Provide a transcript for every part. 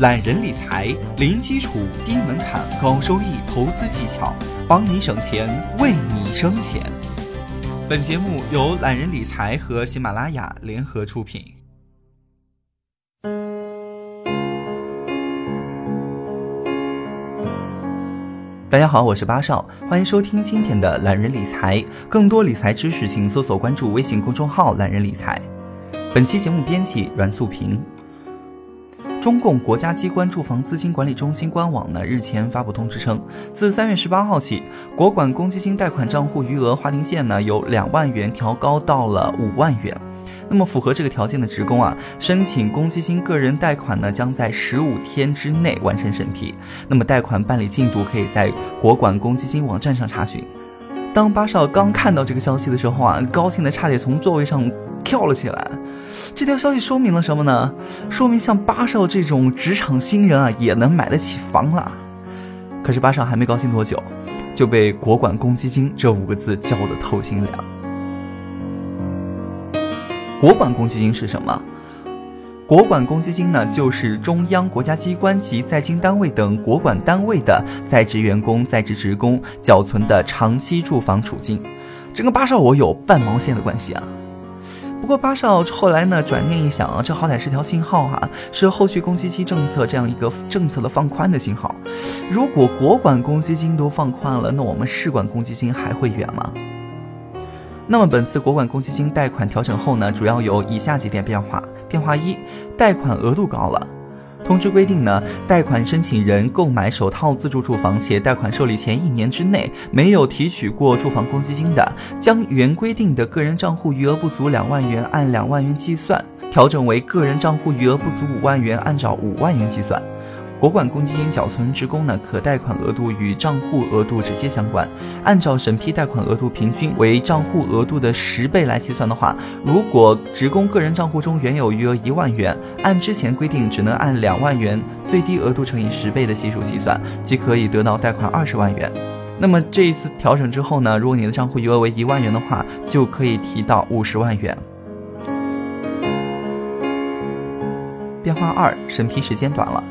懒人理财，零基础、低门槛、高收益投资技巧，帮你省钱，为你生钱。本节目由懒人理财和喜马拉雅联合出品。大家好，我是八少，欢迎收听今天的懒人理财。更多理财知识，请搜索关注微信公众号“懒人理财”。本期节目编辑阮素平。中共国家机关住房资金管理中心官网呢日前发布通知称，自三月十八号起，国管公积金贷款账户余额划定线呢由两万元调高到了五万元。那么符合这个条件的职工啊，申请公积金个人贷款呢将在十五天之内完成审批。那么贷款办理进度可以在国管公积金网站上查询。当巴少刚看到这个消息的时候啊，高兴的差点从座位上跳了起来。这条消息说明了什么呢？说明像巴少这种职场新人啊，也能买得起房了。可是巴少还没高兴多久，就被“国管公积金”这五个字浇得透心凉。国管公积金是什么？国管公积金呢，就是中央国家机关及在京单位等国管单位的在职员工、在职职工缴存的长期住房储金。这跟巴少我有半毛线的关系啊！不过八少后来呢，转念一想啊，这好歹是条信号哈，是后续公积金政策这样一个政策的放宽的信号。如果国管公积金都放宽了，那我们市管公积金还会远吗？那么本次国管公积金贷款调整后呢，主要有以下几点变化：变化一，贷款额度高了。通知规定呢，贷款申请人购买首套自住住房且贷款受理前一年之内没有提取过住房公积金的，将原规定的个人账户余额不足两万元按两万元计算，调整为个人账户余额不足五万元按照五万元计算。国管公积金缴存职工呢，可贷款额度与账户额度直接相关。按照审批贷款额度平均为账户额度的十倍来计算的话，如果职工个人账户中原有余额一万元，按之前规定只能按两万元最低额度乘以十倍的系数计算，即可以得到贷款二十万元。那么这一次调整之后呢，如果你的账户余额为一万元的话，就可以提到五十万元。变化二，审批时间短了。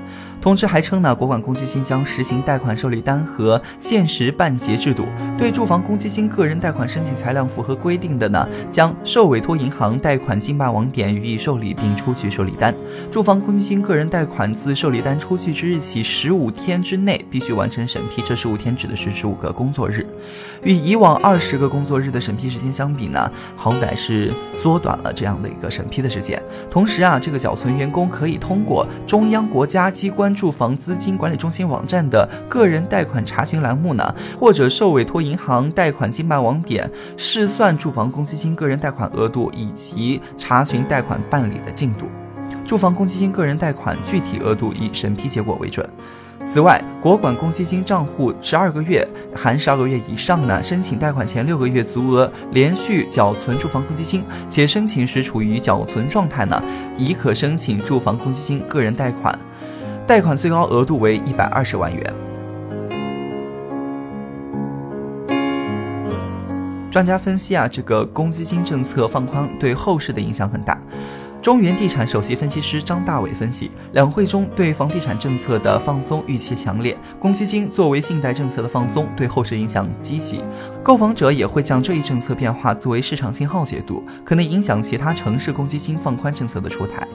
通知还称呢，国管公积金将实行贷款受理单和限时办结制度。对住房公积金个人贷款申请材料符合规定的呢，将受委托银行贷款经办网点予以受理并出具受理单。住房公积金个人贷款自受理单出具之日起十五天之内必须完成审批，这十五天指的是十五个工作日。与以往二十个工作日的审批时间相比呢，好歹是缩短了这样的一个审批的时间。同时啊，这个缴存员工可以通过中央国家机关。住房资金管理中心网站的个人贷款查询栏目呢，或者受委托银行贷款经办网点试算住房公积金个人贷款额度以及查询贷款办理的进度。住房公积金个人贷款具体额度以审批结果为准。此外，国管公积金账户十二个月含十二个月以上呢，申请贷款前六个月足额连续缴存住房公积金，且申请时处于缴存状态呢，已可申请住房公积金个人贷款。贷款最高额度为一百二十万元。专家分析啊，这个公积金政策放宽对后市的影响很大。中原地产首席分析师张大伟分析，两会中对房地产政策的放松预期强烈，公积金作为信贷政策的放松对后市影响积极，购房者也会将这一政策变化作为市场信号解读，可能影响其他城市公积金放宽政策的出台。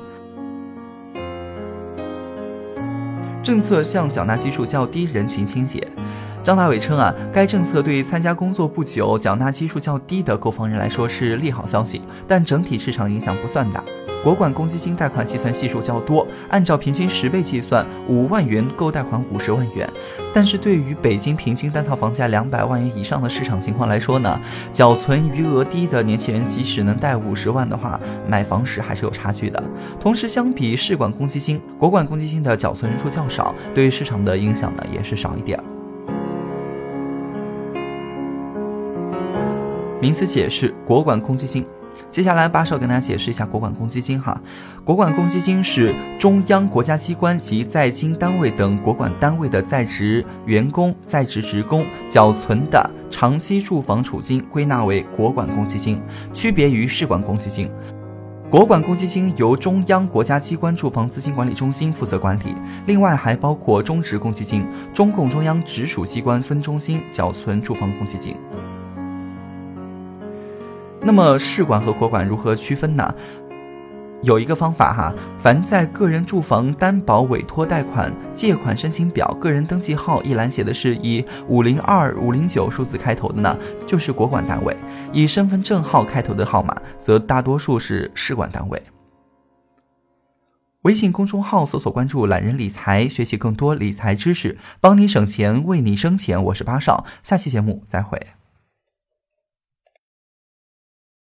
政策向缴纳基数较低人群倾斜，张大伟称啊，该政策对参加工作不久、缴纳基数较低的购房人来说是利好消息，但整体市场影响不算大。国管公积金贷款计算系数较多，按照平均十倍计算，五万元够贷款五十万元。但是对于北京平均单套房价两百万元以上的市场情况来说呢，缴存余额低的年轻人即使能贷五十万的话，买房时还是有差距的。同时，相比市管公积金，国管公积金的缴存人数较少，对于市场的影响呢也是少一点。名词解释：国管公积金。接下来，巴少跟大家解释一下国管公积金哈。国管公积金是中央国家机关及在京单位等国管单位的在职员工、在职职工缴存的长期住房储金，归纳为国管公积金，区别于市管公积金。国管公积金由中央国家机关住房资金管理中心负责管理，另外还包括中职公积金，中共中央直属机关分中心缴存住房公积金。那么市管和国管如何区分呢？有一个方法哈，凡在个人住房担保委托贷款借款申请表个人登记号一栏写的是以五零二五零九数字开头的呢，就是国管单位；以身份证号开头的号码，则大多数是市管单位。微信公众号搜索关注“懒人理财”，学习更多理财知识，帮你省钱，为你生钱。我是八少，下期节目再会。